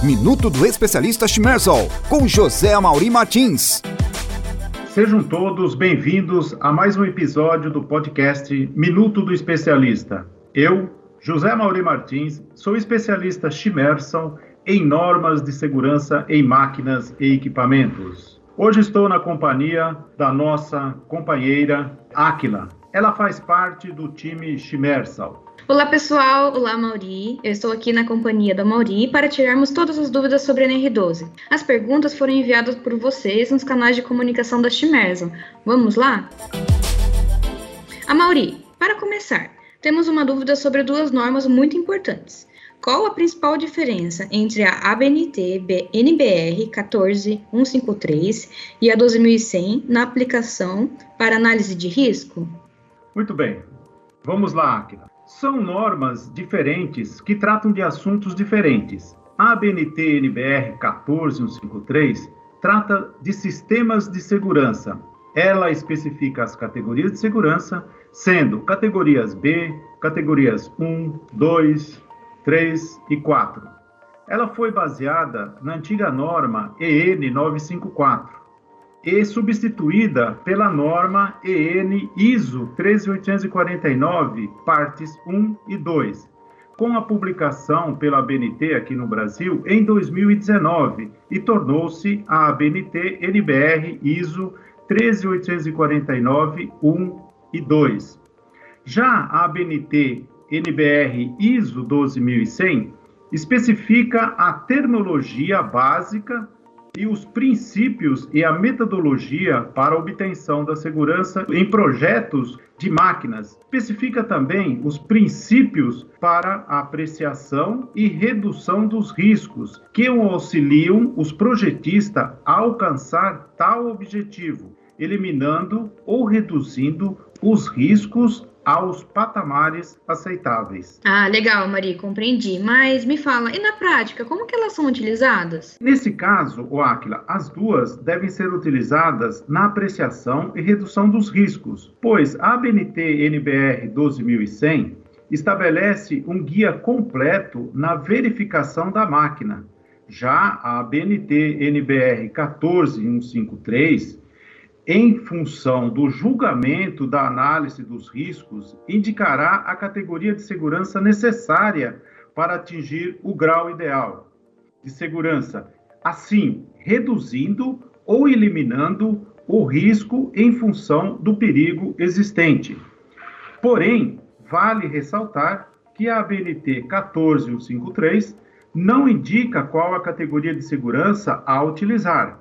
Minuto do Especialista Schmerzol, com José Amauri Martins. Sejam todos bem-vindos a mais um episódio do podcast Minuto do Especialista. Eu, José Amauri Martins, sou especialista Schmerson em normas de segurança em máquinas e equipamentos. Hoje estou na companhia da nossa companheira Aquila. Ela faz parte do time Schmersal. Olá pessoal, olá Mauri. Eu estou aqui na companhia da Mauri para tirarmos todas as dúvidas sobre a NR12. As perguntas foram enviadas por vocês nos canais de comunicação da Chimerson. Vamos lá? A Mauri, para começar, temos uma dúvida sobre duas normas muito importantes. Qual a principal diferença entre a ABNT NBR 14153 e a 12100 na aplicação para análise de risco? Muito bem. Vamos lá, Akira. São normas diferentes que tratam de assuntos diferentes. A ABNT NBR 14153 trata de sistemas de segurança. Ela especifica as categorias de segurança, sendo categorias B, categorias 1, 2, 3 e 4. Ela foi baseada na antiga norma EN 954 e substituída pela norma EN ISO 13849, partes 1 e 2, com a publicação pela ABNT aqui no Brasil em 2019 e tornou-se a ABNT NBR ISO 13849 1 e 2. Já a ABNT NBR ISO 12100 especifica a terminologia básica e os princípios e a metodologia para a obtenção da segurança em projetos de máquinas. Especifica também os princípios para a apreciação e redução dos riscos que auxiliam os projetistas a alcançar tal objetivo, eliminando ou reduzindo os riscos aos patamares aceitáveis. Ah, legal, Maria, compreendi. Mas me fala, e na prática, como que elas são utilizadas? Nesse caso, o Aquila, as duas devem ser utilizadas na apreciação e redução dos riscos, pois a ABNT NBR 12100 estabelece um guia completo na verificação da máquina. Já a ABNT NBR 14153 em função do julgamento da análise dos riscos, indicará a categoria de segurança necessária para atingir o grau ideal de segurança, assim reduzindo ou eliminando o risco em função do perigo existente. Porém, vale ressaltar que a ABNT 14153 não indica qual a categoria de segurança a utilizar,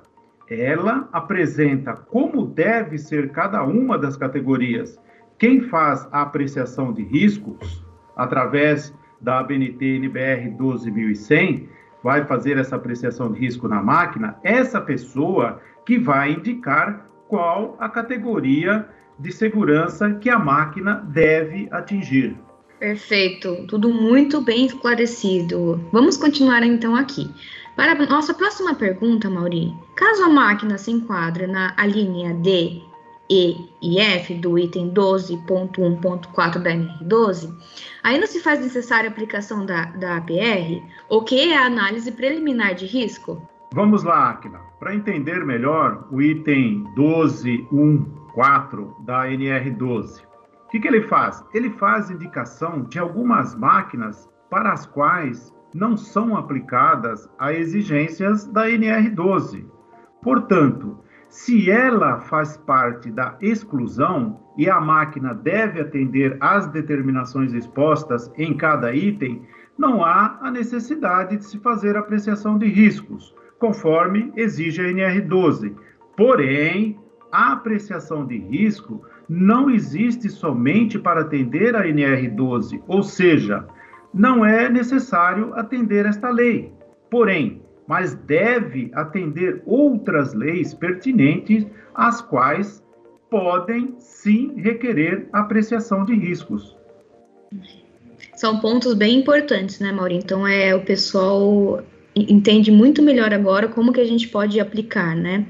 ela apresenta como deve ser cada uma das categorias. Quem faz a apreciação de riscos através da ABNT NBR 12100 vai fazer essa apreciação de risco na máquina, essa pessoa que vai indicar qual a categoria de segurança que a máquina deve atingir. Perfeito, tudo muito bem esclarecido. Vamos continuar então aqui. Para a nossa próxima pergunta, Mauri, caso a máquina se enquadre na linha D, E e F do item 12.1.4 da NR12, ainda se faz necessária a aplicação da, da APR, o que é a análise preliminar de risco? Vamos lá, Akina. Para entender melhor o item 12.1.4 da NR12, o que, que ele faz? Ele faz indicação de algumas máquinas para as quais não são aplicadas a exigências da NR12. Portanto, se ela faz parte da exclusão e a máquina deve atender às determinações expostas em cada item, não há a necessidade de se fazer apreciação de riscos, conforme exige a NR12. Porém, a apreciação de risco não existe somente para atender a NR12, ou seja, não é necessário atender esta lei. Porém, mas deve atender outras leis pertinentes, as quais podem sim requerer apreciação de riscos. São pontos bem importantes, né, Mauro? Então é o pessoal entende muito melhor agora como que a gente pode aplicar, né?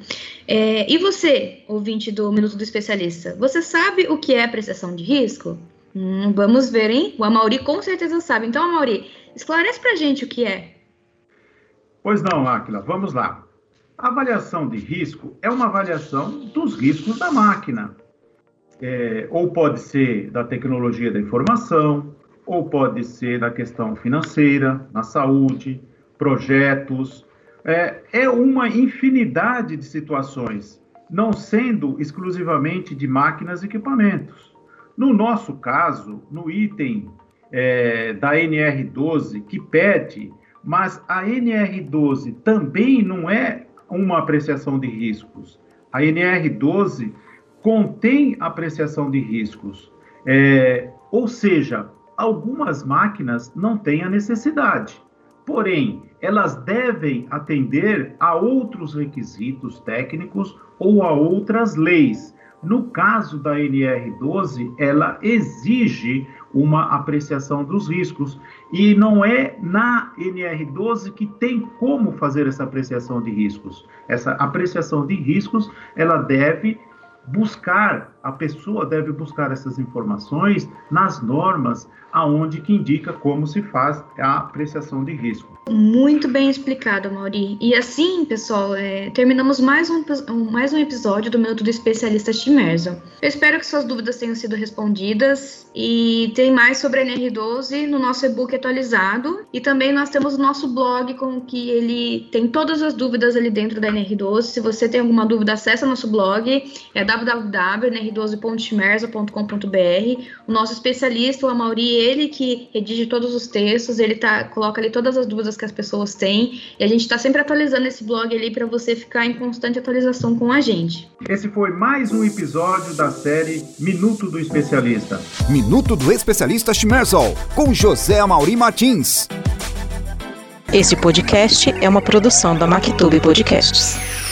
É, e você, ouvinte do Minuto do Especialista, você sabe o que é apreciação de risco? Hum, vamos ver, hein? O Amauri com certeza sabe. Então, Amauri, esclarece pra gente o que é. Pois não, Áquila, vamos lá. A avaliação de risco é uma avaliação dos riscos da máquina. É, ou pode ser da tecnologia da informação, ou pode ser da questão financeira, na saúde, projetos. É, é uma infinidade de situações, não sendo exclusivamente de máquinas e equipamentos. No nosso caso, no item é, da NR12, que pede, mas a NR12 também não é uma apreciação de riscos. A NR12 contém apreciação de riscos. É, ou seja, algumas máquinas não têm a necessidade. Porém, elas devem atender a outros requisitos técnicos ou a outras leis. No caso da NR12, ela exige uma apreciação dos riscos. E não é na NR12 que tem como fazer essa apreciação de riscos. Essa apreciação de riscos, ela deve buscar, a pessoa deve buscar essas informações nas normas aonde que indica como se faz a apreciação de risco. Muito bem explicado, Mauri. E assim, pessoal, é, terminamos mais um, mais um episódio do Minuto do Especialista Chimerso. Eu espero que suas dúvidas tenham sido respondidas e tem mais sobre a NR12 no nosso e-book atualizado e também nós temos o nosso blog com que ele tem todas as dúvidas ali dentro da NR12. Se você tem alguma dúvida, acesse nosso blog, é www.nr12.chimerso.com.br. O nosso especialista, o Amauri, ele que redige todos os textos, ele tá, coloca ali todas as dúvidas que as pessoas têm, e a gente está sempre atualizando esse blog ali para você ficar em constante atualização com a gente. Esse foi mais um episódio da série Minuto do Especialista. Minuto do Especialista Schmerzol, com José Mauri Martins. Esse podcast é uma produção da Mactube Podcasts.